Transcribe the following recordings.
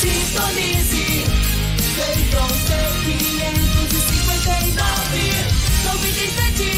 Sintonize. Tem com seu 559, 97.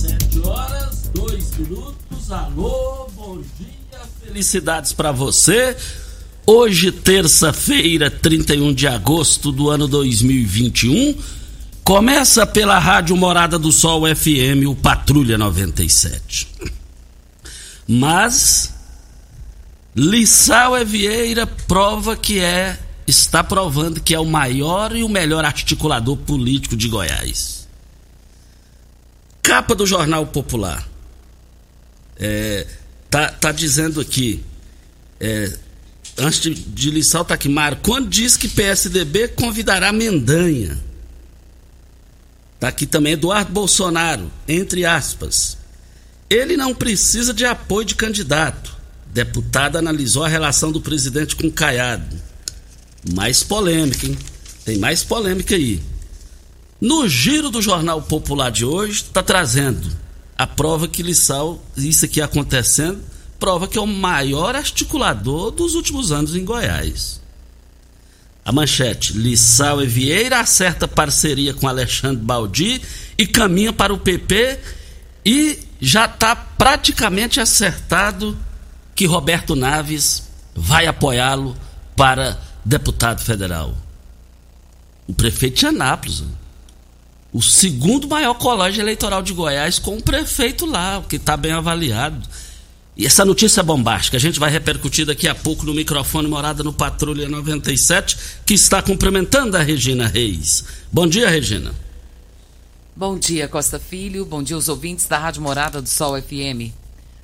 7 horas, 2 minutos. Alô, bom dia, felicidades pra você. Hoje, terça-feira, 31 de agosto do ano 2021, começa pela Rádio Morada do Sol FM, o Patrulha 97. Mas Lissau é Vieira prova que é, está provando que é o maior e o melhor articulador político de Goiás. Capa do Jornal Popular. É, tá, tá dizendo aqui. É, antes de, de Lissau tá aqui, quando diz que PSDB convidará Mendanha. Tá aqui também Eduardo Bolsonaro, entre aspas. Ele não precisa de apoio de candidato. Deputado analisou a relação do presidente com Caiado. Mais polêmica, hein? Tem mais polêmica aí. No giro do Jornal Popular de hoje, está trazendo a prova que Lissau, isso aqui acontecendo, prova que é o maior articulador dos últimos anos em Goiás. A manchete: Lissau e Vieira acerta parceria com Alexandre Baldi e caminha para o PP e já está praticamente acertado que Roberto Naves vai apoiá-lo para deputado federal. O prefeito de Anápolis, o segundo maior colégio eleitoral de Goiás, com o prefeito lá, que está bem avaliado. E essa notícia bombástica. A gente vai repercutir daqui a pouco no microfone Morada no Patrulha 97, que está cumprimentando a Regina Reis. Bom dia, Regina. Bom dia, Costa Filho. Bom dia aos ouvintes da Rádio Morada do Sol FM.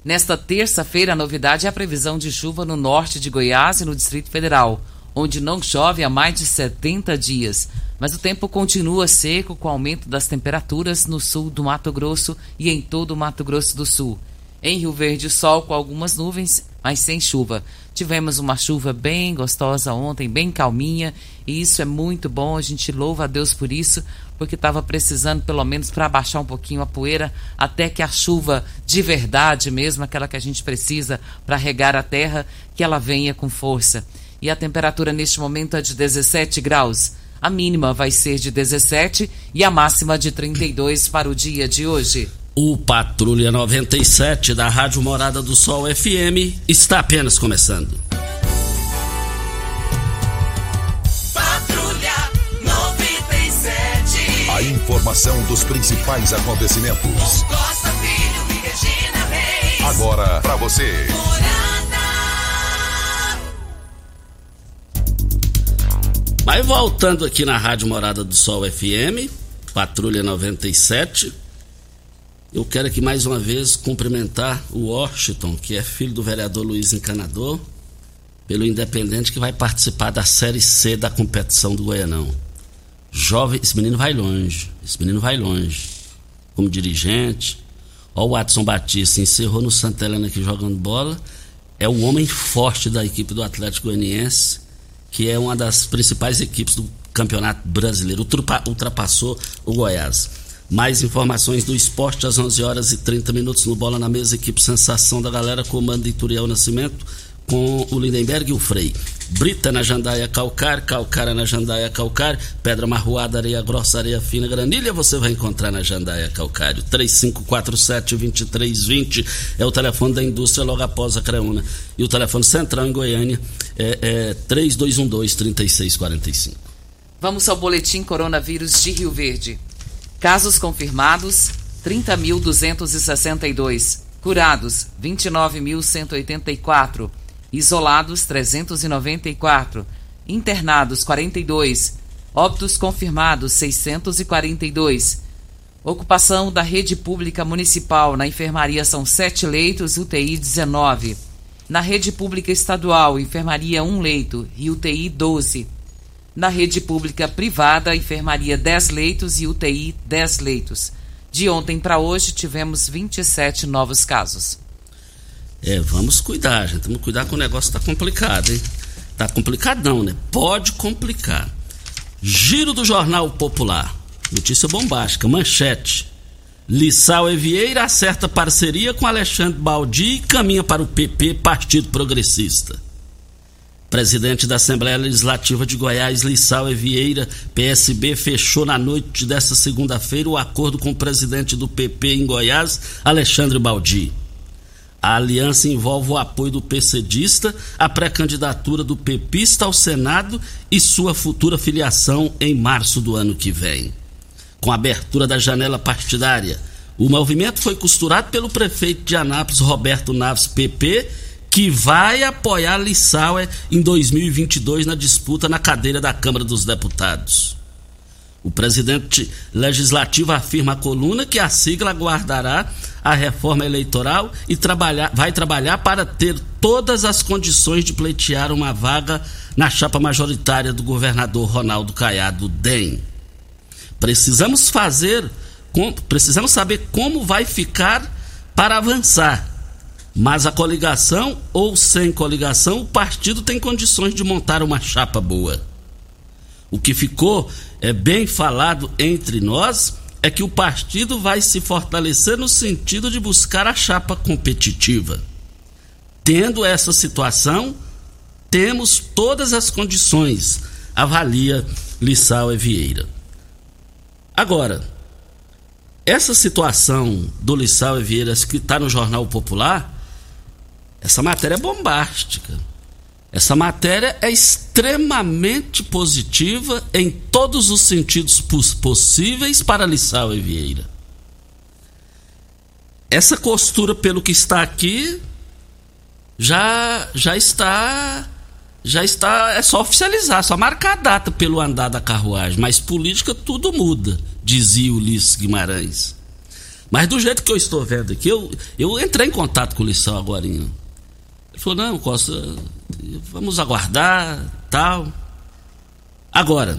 Nesta terça-feira, a novidade é a previsão de chuva no norte de Goiás e no Distrito Federal, onde não chove há mais de 70 dias. Mas o tempo continua seco com aumento das temperaturas no sul do Mato Grosso e em todo o Mato Grosso do Sul. Em Rio Verde, sol com algumas nuvens, mas sem chuva. Tivemos uma chuva bem gostosa ontem, bem calminha, e isso é muito bom. A gente louva a Deus por isso, porque estava precisando, pelo menos, para abaixar um pouquinho a poeira, até que a chuva de verdade mesmo, aquela que a gente precisa para regar a terra, que ela venha com força. E a temperatura neste momento é de 17 graus. A mínima vai ser de 17 e a máxima de 32 para o dia de hoje. O Patrulha 97 da Rádio Morada do Sol FM está apenas começando. Patrulha 97. A informação dos principais acontecimentos. Costa Regina Reis. Agora pra você. Morada. Mas voltando aqui na Rádio Morada do Sol FM, Patrulha 97, eu quero aqui mais uma vez cumprimentar o Washington, que é filho do vereador Luiz Encanador, pelo Independente que vai participar da Série C da competição do Goianão. Jovem, esse menino vai longe, esse menino vai longe. Como dirigente, ó o Watson Batista, encerrou no Santa Helena aqui jogando bola, é o homem forte da equipe do Atlético Goianiense, que é uma das principais equipes do Campeonato Brasileiro. Ultrapa- Ultrapassou o Goiás. Mais informações do esporte às 11 horas e 30 minutos no Bola na Mesa, equipe Sensação da Galera, comando Ituriel Nascimento, com o Lindenberg e o Frei. Brita na Jandaia Calcar, Calcara na Jandaia Calcar, Pedra Marroada, Areia Grossa, Areia Fina, Granilha, você vai encontrar na Jandaia Calcário. 3547-2320 é o telefone da indústria logo após a Creuna. E o telefone central em Goiânia é, é 3212-3645. Vamos ao boletim coronavírus de Rio Verde. Casos confirmados: 30.262. Curados: 29.184. Isolados: 394. Internados: 42. Óbitos confirmados: 642. Ocupação da rede pública municipal na enfermaria são 7 leitos, UTI 19. Na rede pública estadual, enfermaria 1 leito e UTI 12. Na rede pública privada, enfermaria 10 leitos e UTI 10 leitos. De ontem para hoje, tivemos 27 novos casos. É, vamos cuidar, gente. Vamos cuidar que o negócio tá complicado, hein? Tá complicadão, né? Pode complicar. Giro do Jornal Popular. Notícia bombástica, manchete. Lissau Evieira acerta parceria com Alexandre Baldi e caminha para o PP, Partido Progressista. Presidente da Assembleia Legislativa de Goiás, Lissau Evieira, PSB, fechou na noite desta segunda-feira o acordo com o presidente do PP em Goiás, Alexandre Baldi. A aliança envolve o apoio do PCdista à pré-candidatura do pepista ao Senado e sua futura filiação em março do ano que vem. Com a abertura da janela partidária, o movimento foi costurado pelo prefeito de Anápolis, Roberto Naves, PP, que vai apoiar Lissauer em 2022 na disputa na cadeira da Câmara dos Deputados. O presidente legislativo afirma à coluna que a sigla aguardará a reforma eleitoral e trabalhar, vai trabalhar para ter todas as condições de pleitear uma vaga na chapa majoritária do governador Ronaldo Caiado DEM. Precisamos fazer, precisamos saber como vai ficar para avançar. Mas a coligação ou sem coligação, o partido tem condições de montar uma chapa boa. O que ficou é bem falado entre nós é que o partido vai se fortalecer no sentido de buscar a chapa competitiva. Tendo essa situação, temos todas as condições, avalia Lissau e Vieira. Agora, essa situação do Lissau e Vieira que está no Jornal Popular, essa matéria é bombástica. Essa matéria é extremamente positiva em todos os sentidos pos- possíveis para Lissau e Vieira. Essa costura, pelo que está aqui, já, já está. Já está. É só oficializar, só marcar a data pelo andar da carruagem. Mas política tudo muda, dizia Ulisses Guimarães. Mas do jeito que eu estou vendo aqui, eu, eu entrei em contato com o Lissau agora. Ele falou, não, Costa, vamos aguardar, tal. Agora,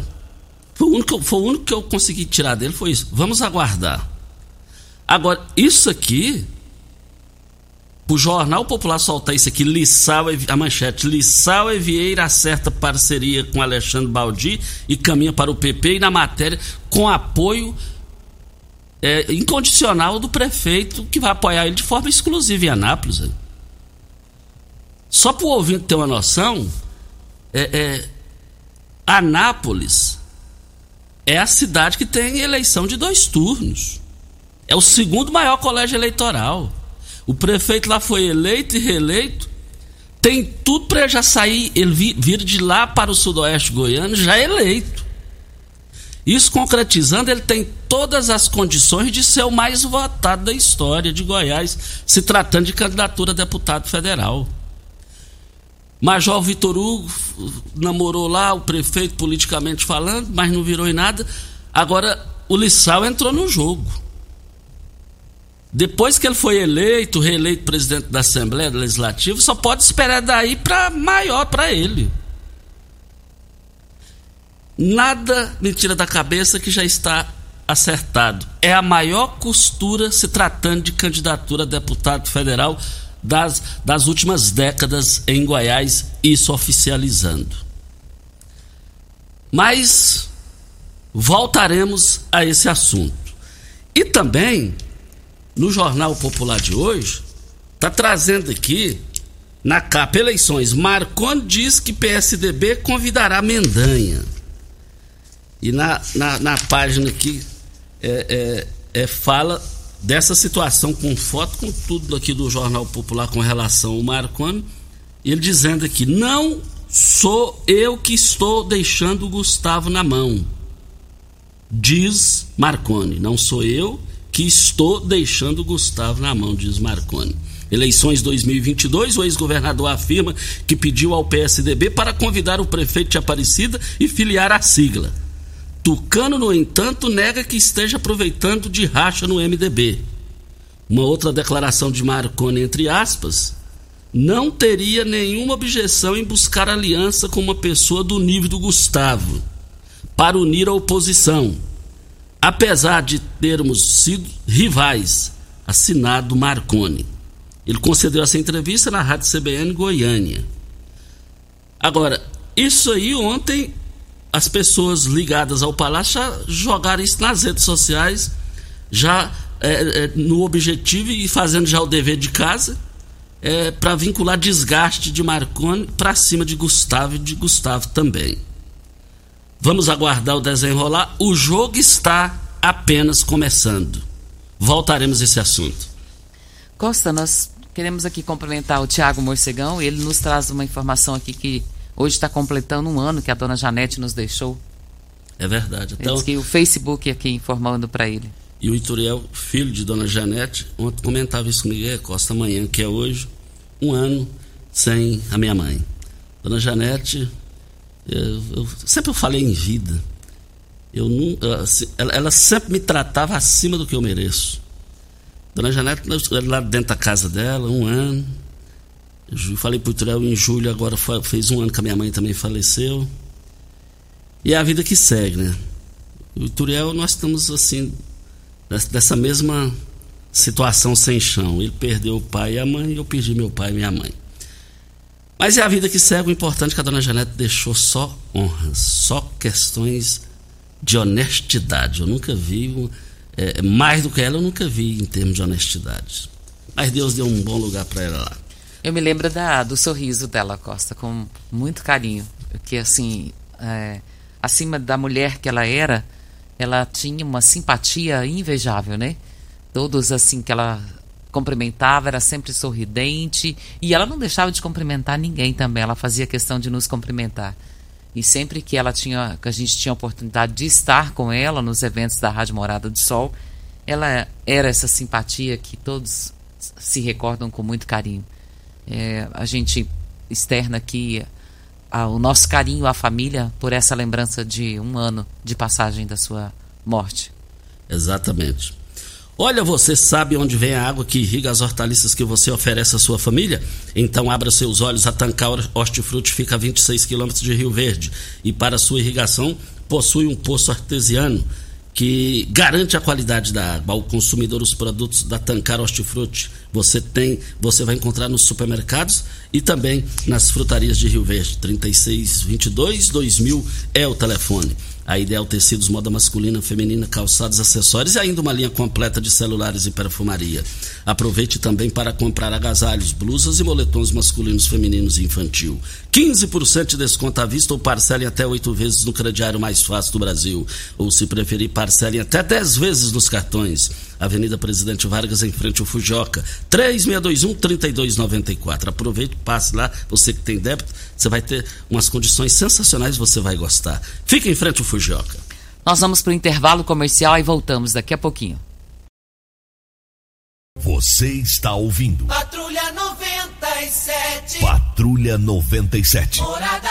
foi o, único, foi o único que eu consegui tirar dele, foi isso. Vamos aguardar. Agora, isso aqui, o Jornal Popular soltar isso aqui, Lissau, a manchete, Lissau e Vieira acerta parceria com Alexandre Baldi e caminha para o PP e na matéria com apoio é, incondicional do prefeito que vai apoiar ele de forma exclusiva em Anápolis. Só para o ouvinte ter uma noção, é, é, Anápolis é a cidade que tem eleição de dois turnos. É o segundo maior colégio eleitoral. O prefeito lá foi eleito e reeleito. Tem tudo para já sair, ele vi- vir de lá para o sudoeste goiano já eleito. Isso concretizando, ele tem todas as condições de ser o mais votado da história de Goiás, se tratando de candidatura a deputado federal. Major Vitor Hugo namorou lá o prefeito politicamente falando, mas não virou em nada. Agora o Lissau entrou no jogo. Depois que ele foi eleito, reeleito presidente da Assembleia Legislativa, só pode esperar daí para maior para ele. Nada mentira da cabeça que já está acertado. É a maior costura se tratando de candidatura a deputado federal das, das últimas décadas em Goiás, isso oficializando. Mas voltaremos a esse assunto. E também, no Jornal Popular de hoje, está trazendo aqui, na capa Eleições, Marconi diz que PSDB convidará Mendanha. E na, na, na página aqui é, é, é fala dessa situação com foto, com tudo aqui do Jornal Popular com relação ao Marconi, ele dizendo aqui: não sou eu que estou deixando o Gustavo na mão. Diz Marconi, não sou eu que estou deixando o Gustavo na mão, diz Marconi. Eleições 2022, o ex-governador afirma que pediu ao PSDB para convidar o prefeito de Aparecida e filiar a sigla. Tucano, no entanto, nega que esteja aproveitando de racha no MDB. Uma outra declaração de Marconi, entre aspas, não teria nenhuma objeção em buscar aliança com uma pessoa do nível do Gustavo para unir a oposição, apesar de termos sido rivais, assinado Marconi. Ele concedeu essa entrevista na Rádio CBN Goiânia. Agora, isso aí ontem as pessoas ligadas ao palácio já jogaram isso nas redes sociais, já é, é, no objetivo e fazendo já o dever de casa, é, para vincular desgaste de Marconi para cima de Gustavo e de Gustavo também. Vamos aguardar o desenrolar. O jogo está apenas começando. Voltaremos a esse assunto. Costa, nós queremos aqui cumprimentar o Tiago Morcegão. Ele nos traz uma informação aqui que Hoje está completando um ano que a dona Janete nos deixou. É verdade. Então, Diz que o Facebook aqui informando para ele. E o Ituriel, filho de dona Janete, ontem comentava isso comigo, é Costa amanhã, que é hoje, um ano sem a minha mãe. Dona Janete, eu, eu sempre eu falei em vida. Eu nunca, ela, ela, sempre me tratava acima do que eu mereço. Dona Janete, lá dentro da casa dela, um ano, falei pro Turel em julho, agora fez um ano que a minha mãe também faleceu. E é a vida que segue, né? O Turiel, nós estamos assim, dessa mesma situação sem chão. Ele perdeu o pai e a mãe, eu perdi meu pai e minha mãe. Mas é a vida que segue. O importante é que a dona Janete deixou só honras, só questões de honestidade. Eu nunca vi, é, mais do que ela, eu nunca vi em termos de honestidade. Mas Deus deu um bom lugar para ela lá. Eu me lembro da, do sorriso dela, Costa, com muito carinho. Porque, assim, é, acima da mulher que ela era, ela tinha uma simpatia invejável, né? Todos, assim, que ela cumprimentava, era sempre sorridente. E ela não deixava de cumprimentar ninguém também. Ela fazia questão de nos cumprimentar. E sempre que ela tinha, que a gente tinha a oportunidade de estar com ela nos eventos da Rádio Morada do Sol, ela era essa simpatia que todos se recordam com muito carinho. É, a gente externa aqui a, o nosso carinho à família por essa lembrança de um ano de passagem da sua morte. Exatamente. Olha, você sabe onde vem a água que irriga as hortaliças que você oferece à sua família? Então abra seus olhos, a Tancar Hortifruti fica a 26 quilômetros de Rio Verde e para sua irrigação possui um poço artesiano que garante a qualidade da água ao consumidor os produtos da Tancar Hortifruti. Você tem, você vai encontrar nos supermercados e também nas frutarias de Rio Verde. 3622 2000 é o telefone. A Ideal Tecidos, moda masculina, feminina, calçados, acessórios e ainda uma linha completa de celulares e perfumaria. Aproveite também para comprar agasalhos, blusas e moletons masculinos, femininos e infantil. 15% de desconto à vista ou parcelem até oito vezes no crediário mais fácil do Brasil. Ou se preferir, parcelem até 10 vezes nos cartões. Avenida Presidente Vargas, em frente ao Fujoca. 3621-3294. Aproveite, passe lá. Você que tem débito, você vai ter umas condições sensacionais, você vai gostar. Fique em frente ao Fujoca. Nós vamos para o intervalo comercial e voltamos daqui a pouquinho. Você está ouvindo Patrulha 97. Patrulha 97. Morada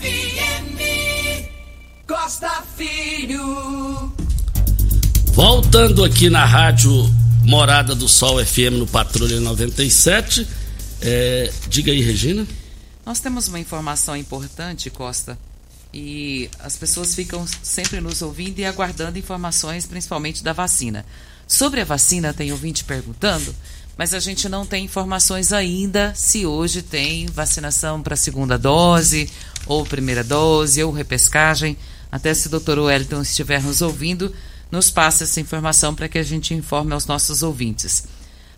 FM. Costa Filho. Voltando aqui na rádio Morada do Sol FM no Patrulha 97. É, diga aí, Regina. Nós temos uma informação importante, Costa, e as pessoas ficam sempre nos ouvindo e aguardando informações, principalmente da vacina. Sobre a vacina, tem ouvinte perguntando, mas a gente não tem informações ainda se hoje tem vacinação para segunda dose, ou primeira dose, ou repescagem. Até se o doutor Wellington estiver nos ouvindo, nos passe essa informação para que a gente informe aos nossos ouvintes.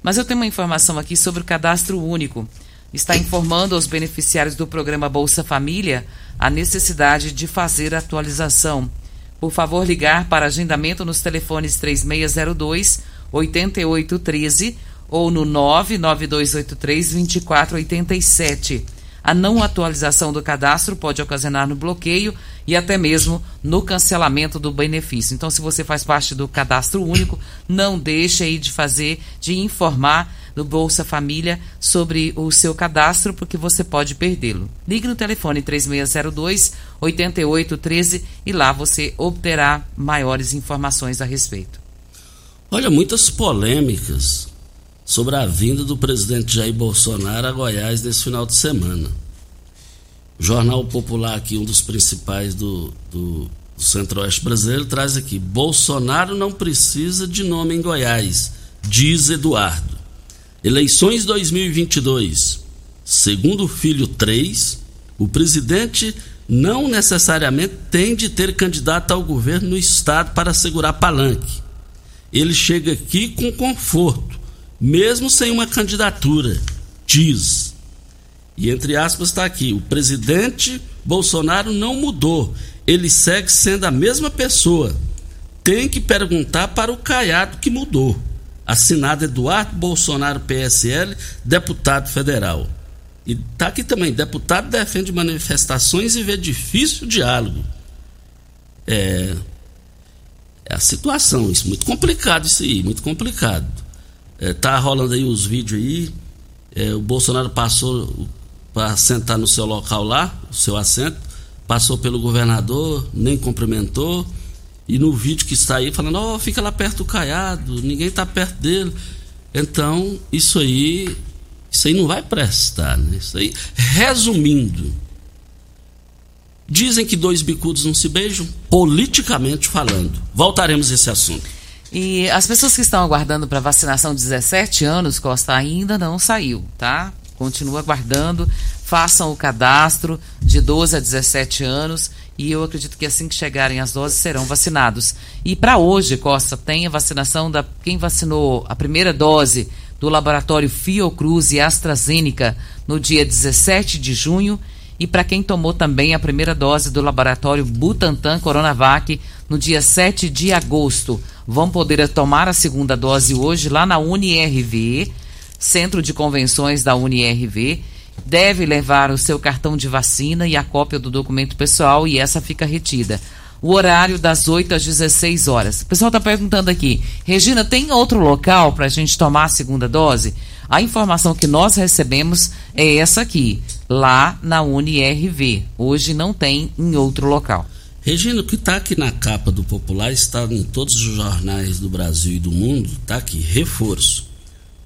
Mas eu tenho uma informação aqui sobre o cadastro único. Está informando aos beneficiários do programa Bolsa Família a necessidade de fazer a atualização. Por favor, ligar para agendamento nos telefones 3602 8813 ou no 99283 2487. A não atualização do cadastro pode ocasionar no bloqueio e até mesmo no cancelamento do benefício. Então, se você faz parte do cadastro único, não deixe aí de fazer, de informar no Bolsa Família sobre o seu cadastro, porque você pode perdê-lo. Ligue no telefone 3602 8813 e lá você obterá maiores informações a respeito. Olha, muitas polêmicas sobre a vinda do presidente Jair Bolsonaro a Goiás nesse final de semana. O Jornal Popular, aqui, um dos principais do, do, Centro-Oeste brasileiro, traz aqui: Bolsonaro não precisa de nome em Goiás, diz Eduardo. Eleições 2022. Segundo filho 3, o presidente não necessariamente tem de ter candidato ao governo no estado para segurar palanque. Ele chega aqui com conforto, mesmo sem uma candidatura, diz. E entre aspas está aqui: o presidente Bolsonaro não mudou, ele segue sendo a mesma pessoa. Tem que perguntar para o Caiado que mudou. Assinado Eduardo Bolsonaro, PSL, deputado federal. E está aqui também: deputado defende manifestações e vê difícil diálogo. É, é a situação, isso muito complicado isso aí, muito complicado. É, tá rolando aí os vídeos aí. É, o Bolsonaro passou para sentar no seu local lá, o seu assento, passou pelo governador, nem cumprimentou. E no vídeo que está aí falando, ó, oh, fica lá perto do caiado, ninguém está perto dele. Então, isso aí, isso aí não vai prestar, né? Isso aí, resumindo, dizem que dois bicudos não se beijam, politicamente falando. Voltaremos a esse assunto. E as pessoas que estão aguardando para vacinação de 17 anos, Costa, ainda não saiu, tá? Continua aguardando, façam o cadastro de 12 a 17 anos e eu acredito que assim que chegarem as doses serão vacinados. E para hoje, Costa, tem a vacinação da quem vacinou a primeira dose do laboratório Fiocruz e AstraZeneca no dia 17 de junho e para quem tomou também a primeira dose do laboratório Butantan Coronavac no dia 7 de agosto. Vão poder tomar a segunda dose hoje lá na UniRV, Centro de Convenções da UniRV. Deve levar o seu cartão de vacina e a cópia do documento pessoal e essa fica retida. O horário das 8 às 16 horas. O pessoal está perguntando aqui, Regina, tem outro local para a gente tomar a segunda dose? A informação que nós recebemos é essa aqui, lá na UniRV. Hoje não tem em outro local. Regina, o que está aqui na capa do Popular está em todos os jornais do Brasil e do mundo, está aqui, reforço.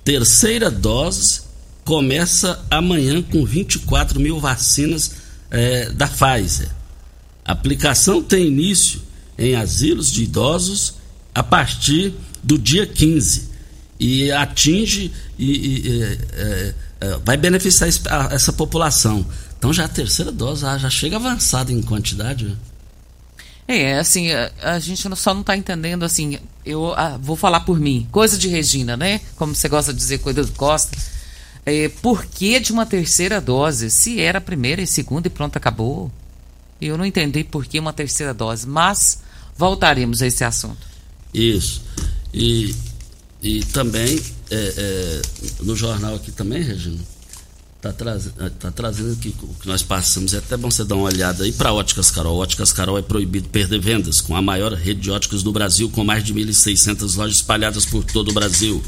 Terceira dose começa amanhã com 24 mil vacinas é, da Pfizer. A aplicação tem início em asilos de idosos a partir do dia 15 e atinge e, e é, é, vai beneficiar essa população. Então já a terceira dose já chega avançada em quantidade. Né? É, assim, a, a gente só não está entendendo, assim, eu a, vou falar por mim, coisa de Regina, né? Como você gosta de dizer, coisa do Costa. É, por que de uma terceira dose? Se era a primeira e segunda e pronto, acabou. Eu não entendi por que uma terceira dose, mas voltaremos a esse assunto. Isso. E, e também, é, é, no jornal aqui também, Regina, tá, trazendo, tá trazendo aqui o que nós passamos. É até bom você dar uma olhada aí para Óticas Carol. Óticas Carol é proibido perder vendas, com a maior rede de óticas do Brasil, com mais de 1.600 lojas espalhadas por todo o Brasil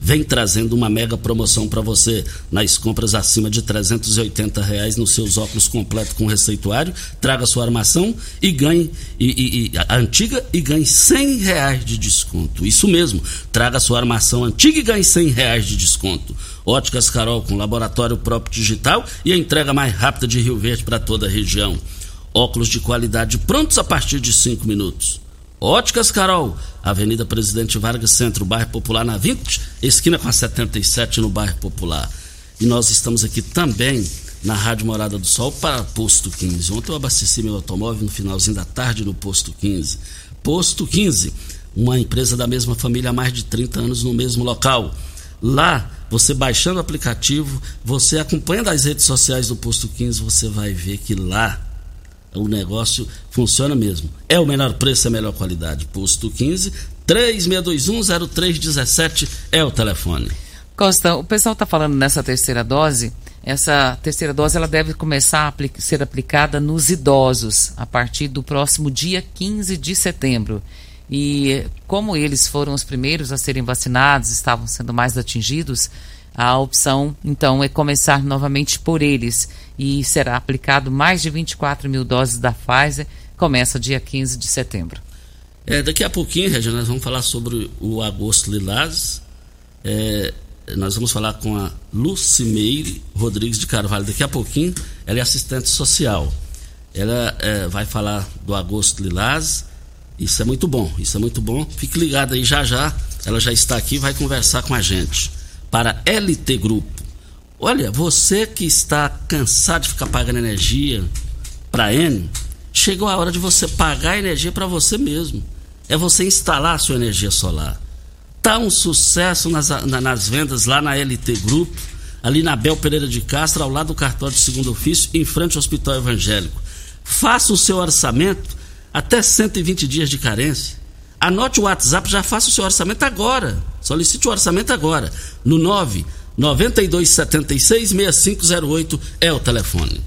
vem trazendo uma mega promoção para você nas compras acima de 380 reais nos seus óculos completo com receituário. Traga sua armação e ganhe e, e, e, a antiga e ganhe 100 reais de desconto. Isso mesmo, traga sua armação antiga e ganhe 100 reais de desconto. Óticas Carol com laboratório próprio digital e a entrega mais rápida de Rio Verde para toda a região. Óculos de qualidade prontos a partir de 5 minutos. Óticas Carol, Avenida Presidente Vargas Centro, bairro Popular na 20, esquina com a 77 no bairro Popular. E nós estamos aqui também na Rádio Morada do Sol para Posto 15. Ontem eu abasteci meu automóvel no finalzinho da tarde no Posto 15. Posto 15, uma empresa da mesma família há mais de 30 anos no mesmo local. Lá, você baixando o aplicativo, você acompanhando as redes sociais do Posto 15, você vai ver que lá o negócio funciona mesmo. É o menor preço, é a melhor qualidade. Posto 15 36210317 é o telefone. Costa, o pessoal está falando nessa terceira dose. Essa terceira dose ela deve começar a ser aplicada nos idosos a partir do próximo dia 15 de setembro. E como eles foram os primeiros a serem vacinados, estavam sendo mais atingidos, a opção, então, é começar novamente por eles e será aplicado mais de 24 mil doses da Pfizer. Começa dia 15 de setembro. É, daqui a pouquinho, Regina, nós vamos falar sobre o Agosto Lilás. É, nós vamos falar com a Lucimeire Rodrigues de Carvalho. Daqui a pouquinho, ela é assistente social. Ela é, vai falar do Agosto Lilás. Isso é muito bom, isso é muito bom. Fique ligado aí já já. Ela já está aqui vai conversar com a gente para LT Grupo. Olha, você que está cansado de ficar pagando energia para N, chegou a hora de você pagar a energia para você mesmo. É você instalar a sua energia solar. Tá um sucesso nas, nas vendas lá na LT Grupo, ali na Bel Pereira de Castro, ao lado do cartório de segundo ofício, em frente ao Hospital Evangélico. Faça o seu orçamento até 120 dias de carência. Anote o WhatsApp, já faça o seu orçamento agora. Solicite o orçamento agora. No 9 9276 6508 é o telefone.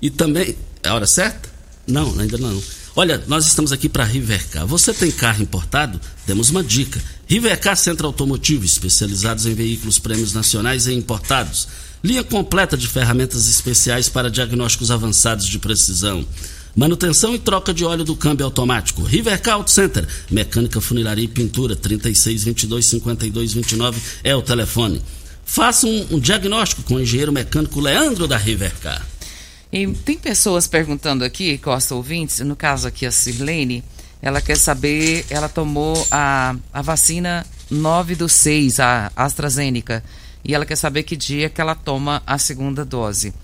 E também. É a hora certa? Não, ainda não. Olha, nós estamos aqui para Rivercar. Você tem carro importado? Temos uma dica. Rivercar Centro Automotivo, especializados em veículos prêmios nacionais e importados. Linha completa de ferramentas especiais para diagnósticos avançados de precisão Manutenção e troca de óleo do câmbio automático. Rivercar Auto Center. Mecânica, funilaria e pintura. 3622-5229 é o telefone. Faça um, um, diagnóstico com o engenheiro mecânico Leandro da Rivercar. E tem pessoas perguntando aqui, Costa ouvintes, no caso aqui a Sirlene, ela quer saber, ela tomou a, a vacina 9 do 6, a AstraZeneca, e ela quer saber que dia que ela toma a segunda dose.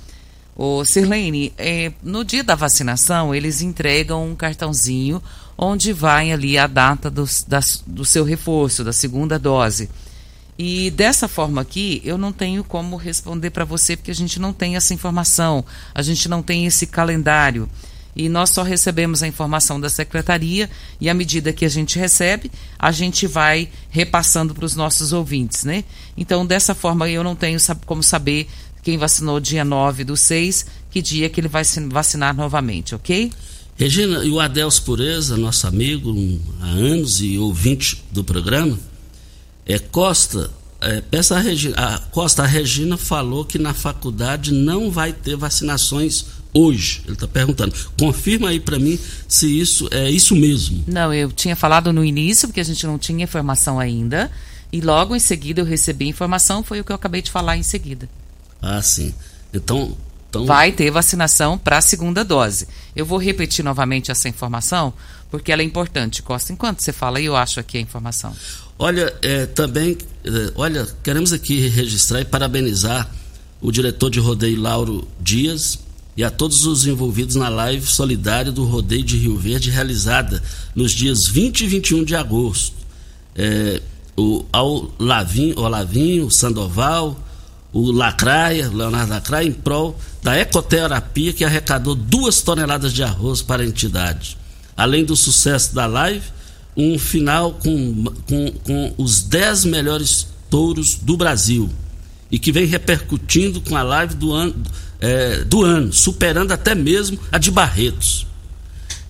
Ô, Sirlene, é, no dia da vacinação, eles entregam um cartãozinho onde vai ali a data do, da, do seu reforço, da segunda dose. E dessa forma aqui, eu não tenho como responder para você, porque a gente não tem essa informação, a gente não tem esse calendário. E nós só recebemos a informação da secretaria e à medida que a gente recebe, a gente vai repassando para os nossos ouvintes, né? Então, dessa forma, eu não tenho como saber quem vacinou dia 9 do 6, que dia que ele vai se vacinar novamente, ok? Regina, e o Adelso Pureza, nosso amigo um, há anos e ouvinte do programa, é Costa, é, peça a Regina, a Costa, a Regina falou que na faculdade não vai ter vacinações hoje. Ele está perguntando. Confirma aí para mim se isso é isso mesmo. Não, eu tinha falado no início, porque a gente não tinha informação ainda. E logo em seguida eu recebi informação, foi o que eu acabei de falar em seguida. Ah, sim. Então. então... Vai ter vacinação para a segunda dose. Eu vou repetir novamente essa informação, porque ela é importante. Costa, enquanto você fala, eu acho aqui a informação. Olha, é, também, é, olha, queremos aqui registrar e parabenizar o diretor de rodeio Lauro Dias e a todos os envolvidos na live solidária do rodeio de Rio Verde realizada nos dias 20 e 21 de agosto. É, o, ao Lavinho, o Lavinho, o Sandoval, o Lacraia, Leonardo Lacraia, em prol da ecoterapia que arrecadou duas toneladas de arroz para a entidade. Além do sucesso da live, um final com, com, com os dez melhores touros do Brasil. e que vem repercutindo com a live do ano, é, do ano superando até mesmo a de Barretos.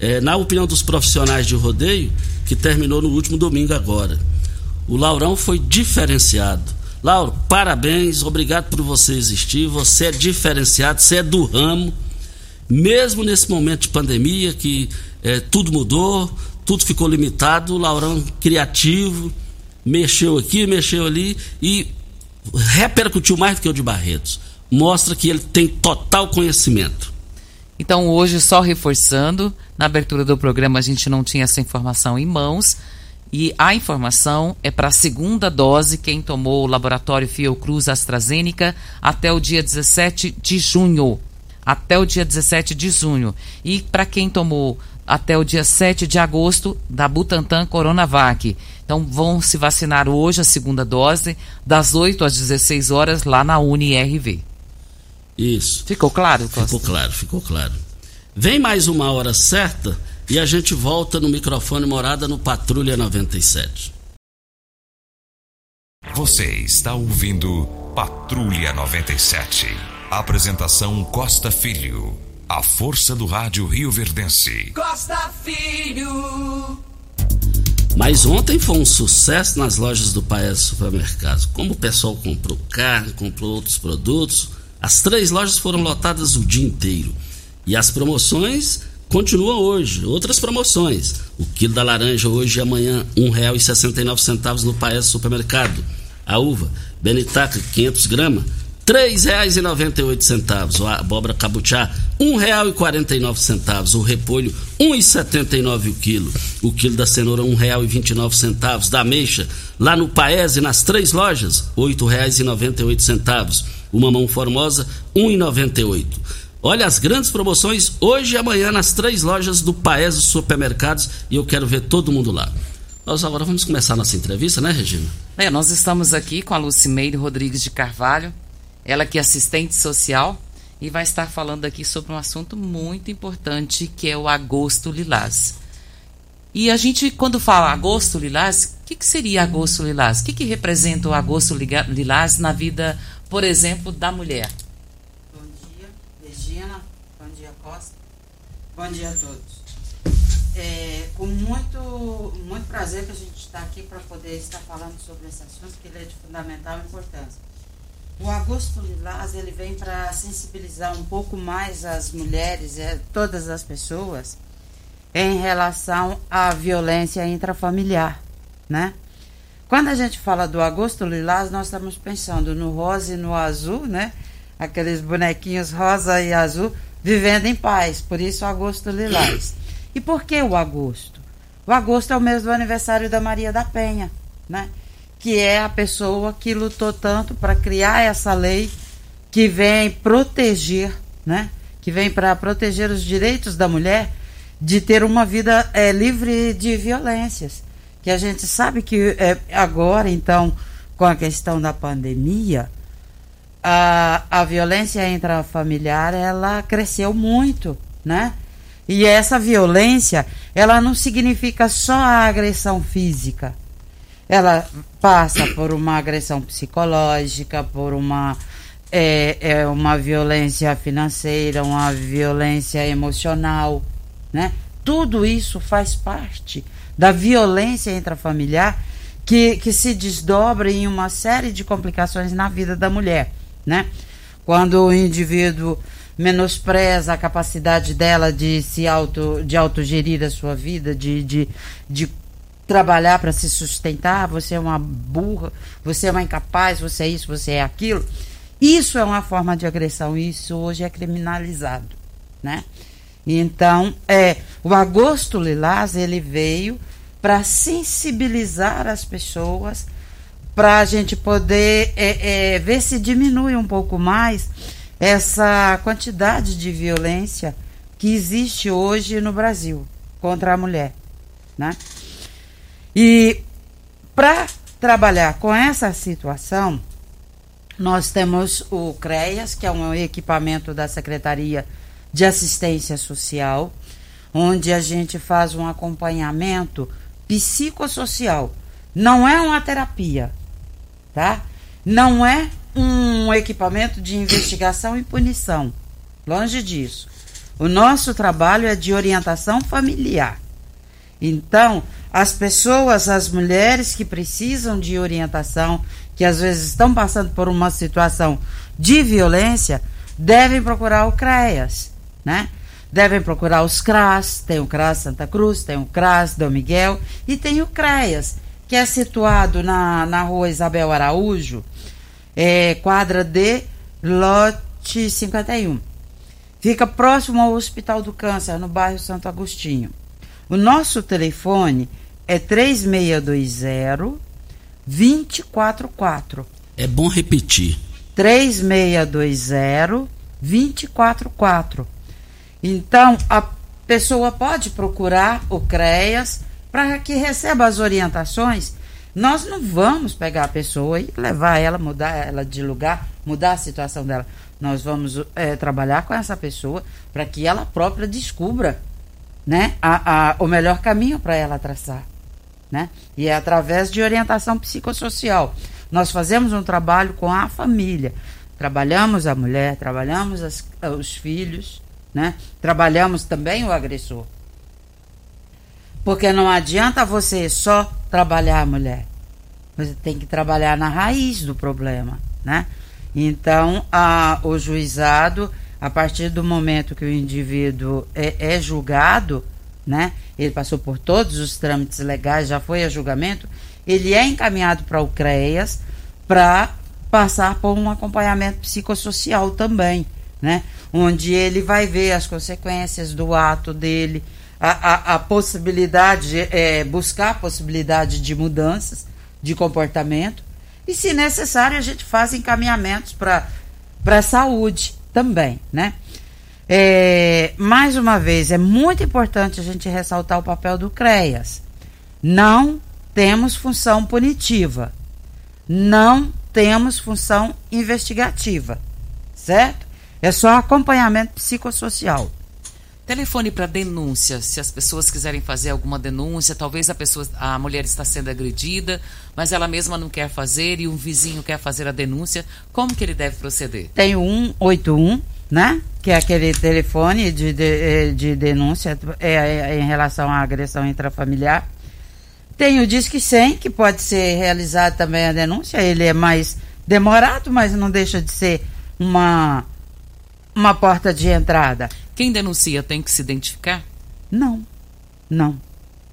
É, na opinião dos profissionais de rodeio, que terminou no último domingo agora, o Laurão foi diferenciado. Lauro, parabéns, obrigado por você existir. Você é diferenciado, você é do ramo. Mesmo nesse momento de pandemia, que é, tudo mudou, tudo ficou limitado, o Laurão criativo, mexeu aqui, mexeu ali e repercutiu mais do que o de Barretos. Mostra que ele tem total conhecimento. Então, hoje, só reforçando, na abertura do programa a gente não tinha essa informação em mãos. E a informação é para a segunda dose, quem tomou o laboratório Fiocruz AstraZeneca até o dia 17 de junho. Até o dia 17 de junho. E para quem tomou até o dia 7 de agosto, da Butantan Coronavac. Então vão se vacinar hoje a segunda dose, das 8 às 16 horas, lá na UniRV. Isso. Ficou claro, Costa? Ficou claro, ficou claro. Vem mais uma hora certa e a gente volta no microfone morada no Patrulha 97. Você está ouvindo Patrulha 97. Apresentação Costa Filho. A força do rádio Rio Verdense. Costa Filho. Mas ontem foi um sucesso nas lojas do Paes Supermercados. Como o pessoal comprou carne, comprou outros produtos, as três lojas foram lotadas o dia inteiro. E as promoções continuam hoje. Outras promoções. O quilo da laranja hoje e amanhã R$ 1,69 no Paes Supermercado. A uva Benitaca 500 gramas R$ 3,98. A abóbora cabuchá, R$ 1,49. O repolho, R$ 1,79 o quilo. O quilo da cenoura, R$ 1,29. Da ameixa, lá no Paese, nas três lojas, R$ 8,98. O mamão formosa, R$ 1,98. Olha as grandes promoções hoje e amanhã nas três lojas do Paese Supermercados e eu quero ver todo mundo lá. Nós agora vamos começar nossa entrevista, né, Regina? É, nós estamos aqui com a Lucimeire Rodrigues de Carvalho, ela que é assistente social e vai estar falando aqui sobre um assunto muito importante que é o agosto lilás. E a gente, quando fala agosto lilás, o que, que seria agosto lilás? O que, que representa o agosto lilás na vida, por exemplo, da mulher? Bom dia, Regina. Bom dia, Costa. Bom dia a todos. É, com muito, muito prazer que a gente está aqui para poder estar falando sobre esse assunto, que ele é de fundamental importância. O Agosto Lilás ele vem para sensibilizar um pouco mais as mulheres, e todas as pessoas, em relação à violência intrafamiliar, né? Quando a gente fala do Agosto Lilás, nós estamos pensando no rosa e no azul, né? Aqueles bonequinhos rosa e azul vivendo em paz, por isso Agosto Lilás. E por que o agosto? O agosto é o mês do aniversário da Maria da Penha, né? que é a pessoa que lutou tanto para criar essa lei que vem proteger, né? Que vem para proteger os direitos da mulher de ter uma vida é, livre de violências. Que a gente sabe que é, agora, então, com a questão da pandemia, a, a violência intrafamiliar ela cresceu muito, né? E essa violência, ela não significa só a agressão física ela passa por uma agressão psicológica, por uma, é, é uma violência financeira, uma violência emocional, né? Tudo isso faz parte da violência intrafamiliar que, que se desdobra em uma série de complicações na vida da mulher, né? Quando o indivíduo menospreza a capacidade dela de se auto de autogerir a sua vida, de, de, de trabalhar para se sustentar, você é uma burra, você é uma incapaz, você é isso, você é aquilo. Isso é uma forma de agressão, isso hoje é criminalizado, né? Então, é, o agosto lilás, ele veio para sensibilizar as pessoas, para a gente poder é, é, ver se diminui um pouco mais essa quantidade de violência que existe hoje no Brasil contra a mulher, né? E para trabalhar com essa situação, nós temos o CREAS, que é um equipamento da Secretaria de Assistência Social, onde a gente faz um acompanhamento psicossocial. Não é uma terapia, tá? Não é um equipamento de investigação e punição. Longe disso. O nosso trabalho é de orientação familiar. Então, as pessoas, as mulheres que precisam de orientação, que às vezes estão passando por uma situação de violência, devem procurar o CREAS, né? Devem procurar os CRAS, tem o CRAS Santa Cruz, tem o CRAS Dom Miguel e tem o CREAS, que é situado na, na rua Isabel Araújo, é, quadra D, lote 51. Fica próximo ao Hospital do Câncer, no bairro Santo Agostinho. O nosso telefone é 3620 244. É bom repetir. 3620 244. Então, a pessoa pode procurar o CREAS para que receba as orientações. Nós não vamos pegar a pessoa e levar ela, mudar ela de lugar, mudar a situação dela. Nós vamos é, trabalhar com essa pessoa para que ela própria descubra né, a, a, o melhor caminho para ela traçar. Né? E é através de orientação psicossocial. Nós fazemos um trabalho com a família. Trabalhamos a mulher, trabalhamos as, os filhos, né? trabalhamos também o agressor. Porque não adianta você só trabalhar a mulher. Você tem que trabalhar na raiz do problema. Né? Então, a, o juizado, a partir do momento que o indivíduo é, é julgado, né? Ele passou por todos os trâmites legais, já foi a julgamento, ele é encaminhado para o CREAS para passar por um acompanhamento psicossocial também, né? Onde ele vai ver as consequências do ato dele, a, a, a possibilidade, é, buscar a possibilidade de mudanças de comportamento e, se necessário, a gente faz encaminhamentos para a saúde também, né? É, mais uma vez, é muito importante a gente ressaltar o papel do CREAS. Não temos função punitiva. Não temos função investigativa. Certo? É só acompanhamento psicossocial. Telefone para denúncia, se as pessoas quiserem fazer alguma denúncia, talvez a pessoa, a mulher está sendo agredida, mas ela mesma não quer fazer e um vizinho quer fazer a denúncia, como que ele deve proceder? Tem o 181 né? Que é aquele telefone de, de, eh, de denúncia é, é, em relação à agressão intrafamiliar. Tem o Disque 100, que pode ser realizado também a denúncia. Ele é mais demorado, mas não deixa de ser uma, uma porta de entrada. Quem denuncia tem que se identificar? Não, não.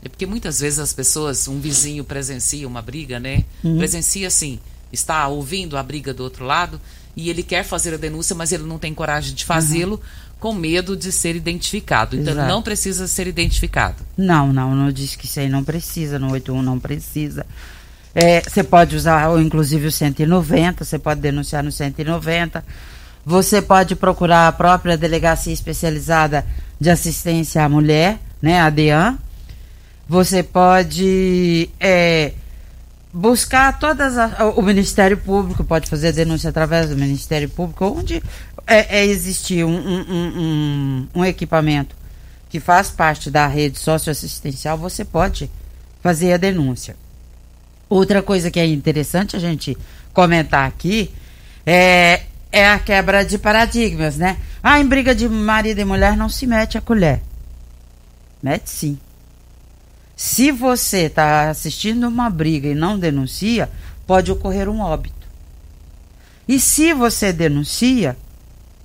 É porque muitas vezes as pessoas, um vizinho presencia uma briga, né? Uhum. Presencia assim, está ouvindo a briga do outro lado e ele quer fazer a denúncia, mas ele não tem coragem de fazê-lo uhum. com medo de ser identificado. Então Exato. não precisa ser identificado. Não, não, não diz que isso aí não precisa, no 81 não precisa. É, você pode usar, inclusive, o 190, você pode denunciar no 190. Você pode procurar a própria delegacia especializada de assistência à mulher, né, a DEAN. Você pode é, buscar todas a, o Ministério Público pode fazer denúncia através do Ministério Público onde é, é existir um, um, um, um, equipamento que faz parte da rede socioassistencial você pode fazer a denúncia outra coisa que é interessante a gente comentar aqui é, é a quebra de paradigmas né ah em briga de marido e mulher não se mete a colher mete sim se você está assistindo uma briga e não denuncia, pode ocorrer um óbito. E se você denuncia,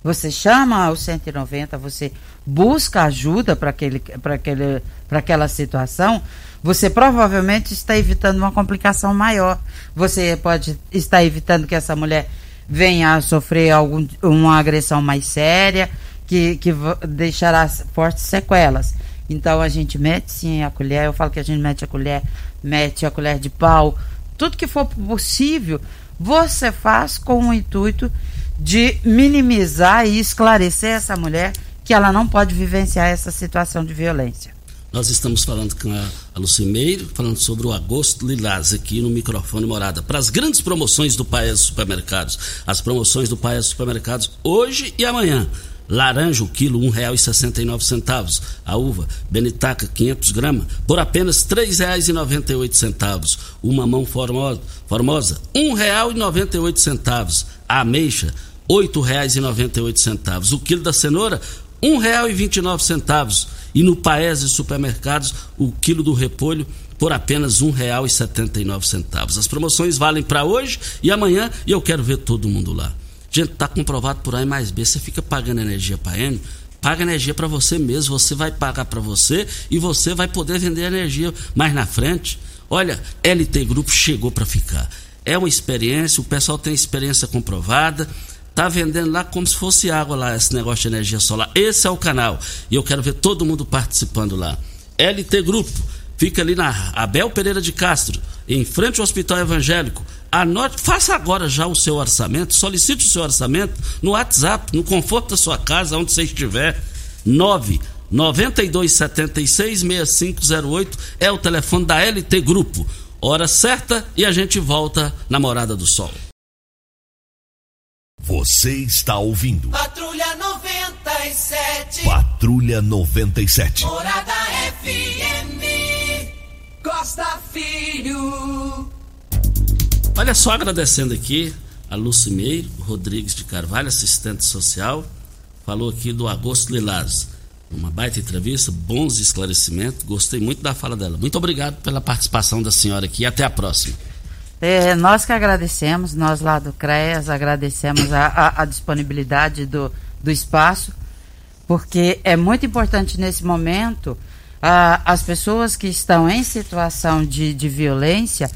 você chama ao 190, você busca ajuda para aquele, aquele, aquela situação, você provavelmente está evitando uma complicação maior. Você pode estar evitando que essa mulher venha a sofrer algum, uma agressão mais séria, que, que deixará fortes sequelas. Então a gente mete sim a colher, eu falo que a gente mete a colher, mete a colher de pau, tudo que for possível, você faz com o intuito de minimizar e esclarecer essa mulher que ela não pode vivenciar essa situação de violência. Nós estamos falando com a, Lucimeiro, falando sobre o Agosto Lilás aqui no microfone Morada. Para as grandes promoções do Paes Supermercados. As promoções do Paes Supermercados hoje e amanhã Laranja, o quilo, R$ 1,69. A uva Benitaca, 500 gramas, por apenas R$ 3,98. O mamão formosa, formosa R$ 1,98. A ameixa, R$ 8,98. O quilo da cenoura, R$ 1,29. E no Paese Supermercados, o quilo do repolho, por apenas R$ 1,79. As promoções valem para hoje e amanhã e eu quero ver todo mundo lá. Gente, tá comprovado por A mais B, você fica pagando energia para N, paga energia para você mesmo, você vai pagar para você e você vai poder vender energia mais na frente. Olha, LT Grupo chegou para ficar. É uma experiência, o pessoal tem experiência comprovada, tá vendendo lá como se fosse água lá esse negócio de energia solar. Esse é o canal e eu quero ver todo mundo participando lá. LT Grupo fica ali na Abel Pereira de Castro, em frente ao Hospital Evangélico. Anote, faça agora já o seu orçamento, solicite o seu orçamento no WhatsApp, no conforto da sua casa, onde você estiver. 9 9276 6508 é o telefone da LT Grupo. Hora certa e a gente volta na Morada do Sol. Você está ouvindo. Patrulha 97. Patrulha 97. Morada FM. Costa Filho. Olha só, agradecendo aqui a Lucimeiro Rodrigues de Carvalho, assistente social, falou aqui do Agosto Lilás. Uma baita entrevista, bons esclarecimentos, gostei muito da fala dela. Muito obrigado pela participação da senhora aqui e até a próxima. É, nós que agradecemos, nós lá do CREAS, agradecemos a, a, a disponibilidade do, do espaço, porque é muito importante nesse momento a, as pessoas que estão em situação de, de violência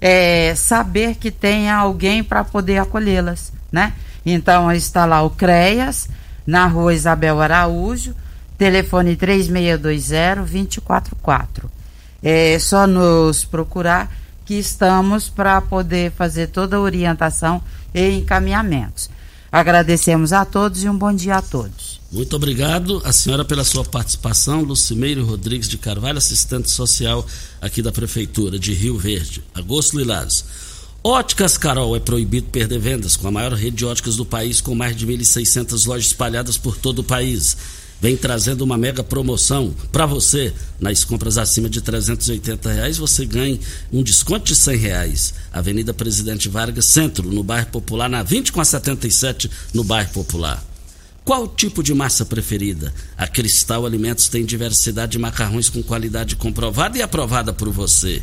é, saber que tem alguém para poder acolhê-las, né? Então está lá o CREAS, na rua Isabel Araújo, telefone 3620-244. É só nos procurar que estamos para poder fazer toda a orientação e encaminhamentos. Agradecemos a todos e um bom dia a todos. Muito obrigado a senhora pela sua participação, Lucimeiro Rodrigues de Carvalho, assistente social aqui da Prefeitura de Rio Verde. Agosto Lilares. Óticas Carol é proibido perder vendas com a maior rede de óticas do país, com mais de 1.600 lojas espalhadas por todo o país. Vem trazendo uma mega promoção para você. Nas compras acima de 380 reais, você ganha um desconto de 100 reais. Avenida Presidente Vargas, Centro, no bairro Popular, na 20 com a 77, no bairro Popular. Qual tipo de massa preferida? A Cristal Alimentos tem diversidade de macarrões com qualidade comprovada e aprovada por você.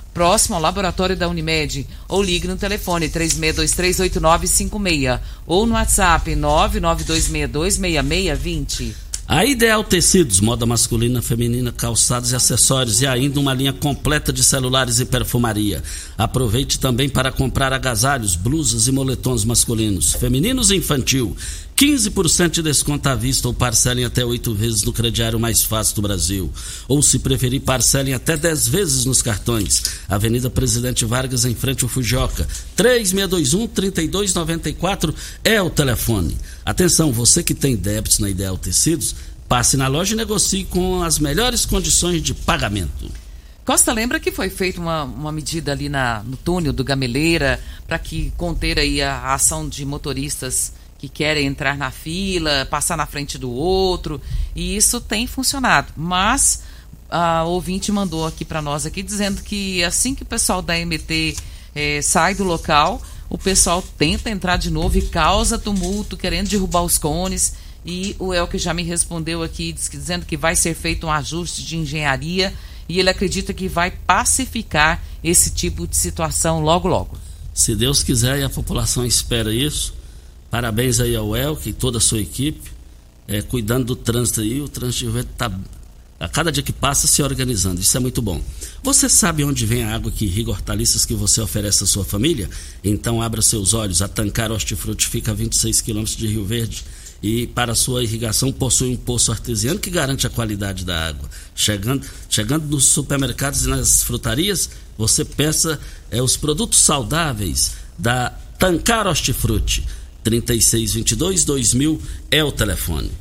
próximo ao laboratório da Unimed. Ou ligue no telefone 36238956 ou no WhatsApp 992626620. A Ideal Tecidos, moda masculina, feminina, calçados e acessórios e ainda uma linha completa de celulares e perfumaria. Aproveite também para comprar agasalhos, blusas e moletons masculinos, femininos e infantil. 15% de desconto à vista ou parcelem até oito vezes no crediário mais fácil do Brasil. Ou, se preferir, parcelem até 10 vezes nos cartões. Avenida Presidente Vargas, em frente ao Fujioka. 3621-3294 é o telefone. Atenção, você que tem débitos na Ideal Tecidos, passe na loja e negocie com as melhores condições de pagamento. Costa lembra que foi feita uma, uma medida ali na, no túnel do Gameleira para que conter aí a, a ação de motoristas que querem entrar na fila, passar na frente do outro, e isso tem funcionado. Mas a ouvinte mandou aqui para nós aqui dizendo que assim que o pessoal da MT eh, sai do local, o pessoal tenta entrar de novo e causa tumulto, querendo derrubar os cones. E o Elke já me respondeu aqui, dizendo que vai ser feito um ajuste de engenharia e ele acredita que vai pacificar esse tipo de situação logo logo. Se Deus quiser e a população espera isso, Parabéns aí ao Elke e toda a sua equipe, é, cuidando do trânsito aí. O trânsito está, a cada dia que passa, se organizando. Isso é muito bom. Você sabe onde vem a água que irriga hortaliças que você oferece à sua família? Então abra seus olhos. A Tancar Hortifruti fica a 26 quilômetros de Rio Verde e para sua irrigação possui um poço artesiano que garante a qualidade da água. Chegando, chegando nos supermercados e nas frutarias, você peça é, os produtos saudáveis da Tancar Hortifruti. 3622 2000 é o telefone.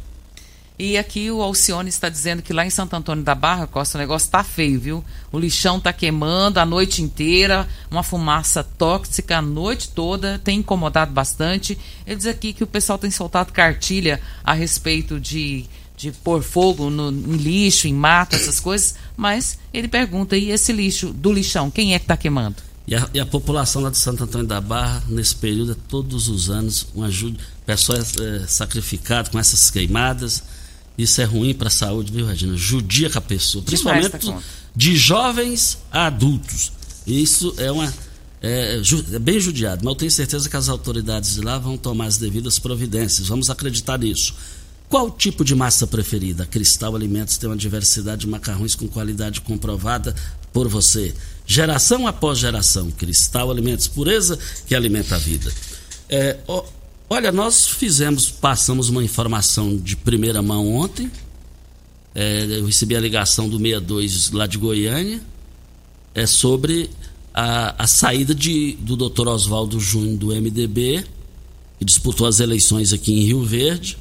E aqui o Alcione está dizendo que lá em Santo Antônio da Barra, Costa, o negócio tá feio, viu? O lixão tá queimando a noite inteira, uma fumaça tóxica a noite toda, tem incomodado bastante. Ele diz aqui que o pessoal tem soltado cartilha a respeito de, de pôr fogo no, em lixo, em mato, essas coisas, mas ele pergunta, e esse lixo do lixão, quem é que tá queimando? E a, e a, população lá de Santo Antônio da Barra, nesse período, é todos os anos, uma ajuda, pessoas é, sacrificadas com essas queimadas isso é ruim para a saúde, viu, Regina? Judia com a pessoa, principalmente de jovens a adultos. Isso é uma é, é, bem judiado, mas eu tenho certeza que as autoridades de lá vão tomar as devidas providências. Vamos acreditar nisso. Qual o tipo de massa preferida? Cristal Alimentos tem uma diversidade de macarrões com qualidade comprovada por você. Geração após geração. Cristal Alimentos, pureza que alimenta a vida. É, Olha, nós fizemos, passamos uma informação de primeira mão ontem. É, eu recebi a ligação do 62 lá de Goiânia. É sobre a, a saída de, do Dr. Oswaldo Júnior do MDB, que disputou as eleições aqui em Rio Verde,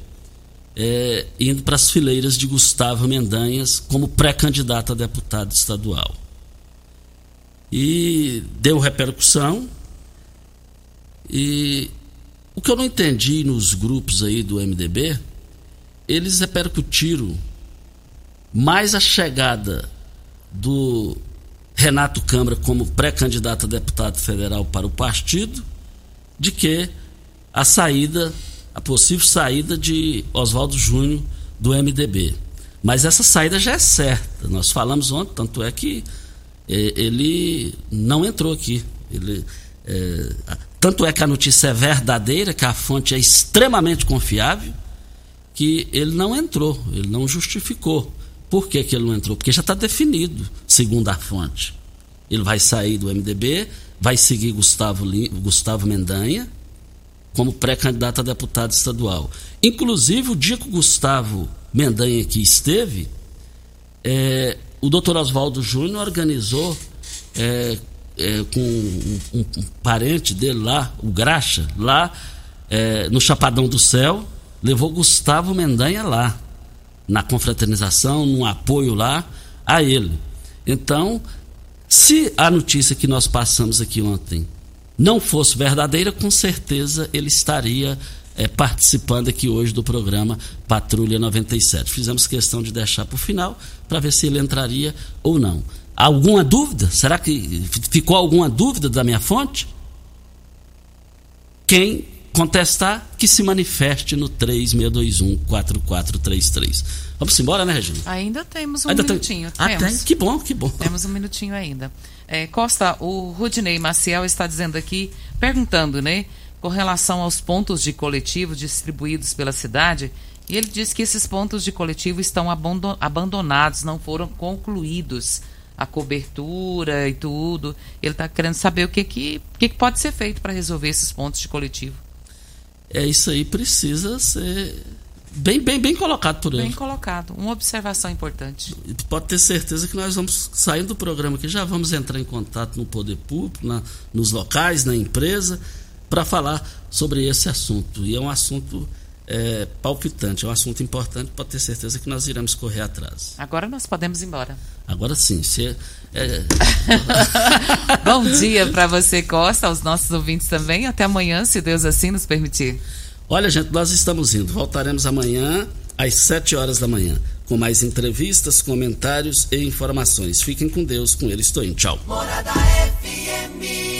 é, indo para as fileiras de Gustavo Mendanhas como pré-candidato a deputado estadual. E deu repercussão. E o que eu não entendi nos grupos aí do MDB, eles repercutiram mais a chegada do Renato Câmara como pré-candidato a deputado federal para o partido, de que a saída, a possível saída de Oswaldo Júnior do MDB. Mas essa saída já é certa. Nós falamos ontem, tanto é que ele não entrou aqui. Ele, é, tanto é que a notícia é verdadeira, que a fonte é extremamente confiável, que ele não entrou, ele não justificou. Por que, que ele não entrou? Porque já está definido, segundo a fonte. Ele vai sair do MDB, vai seguir Gustavo, Gustavo Mendanha como pré-candidato a deputado estadual. Inclusive, o dia que o Gustavo Mendanha aqui esteve, é, o doutor Oswaldo Júnior organizou é, é, com um, um, um, parente dele lá, o Graxa, lá é, no Chapadão do Céu, levou Gustavo Mendanha lá, na confraternização, num apoio lá a ele. Então, se a notícia que nós passamos aqui ontem não fosse verdadeira, com certeza ele estaria é, participando aqui hoje do programa Patrulha 97. Fizemos questão de deixar para o final para ver se ele entraria ou não. Alguma dúvida? Será que ficou alguma dúvida da minha fonte? Quem contestar, que se manifeste no 3621-4433. Vamos embora, né, Regina? Ainda temos um ainda minutinho. Tem... Ah, tem? Que bom, que bom. Temos um minutinho ainda. É, Costa, o Rudney Maciel está dizendo aqui, perguntando, né, com relação aos pontos de coletivo distribuídos pela cidade, e ele diz que esses pontos de coletivo estão abandonados, não foram concluídos a cobertura e tudo. Ele está querendo saber o que, que, que, que pode ser feito para resolver esses pontos de coletivo. É isso aí, precisa ser bem, bem, bem colocado por ele. Bem colocado. Uma observação importante. Pode ter certeza que nós vamos, saindo do programa aqui, já vamos entrar em contato no poder público, na, nos locais, na empresa, para falar sobre esse assunto. E é um assunto é, palpitante, é um assunto importante, pode ter certeza que nós iremos correr atrás. Agora nós podemos ir embora. Agora sim, você. É... Bom dia para você, Costa, aos nossos ouvintes também. Até amanhã, se Deus assim nos permitir. Olha, gente, nós estamos indo. Voltaremos amanhã às 7 horas da manhã, com mais entrevistas, comentários e informações. Fiquem com Deus, com ele estou indo. Tchau. Morada FM.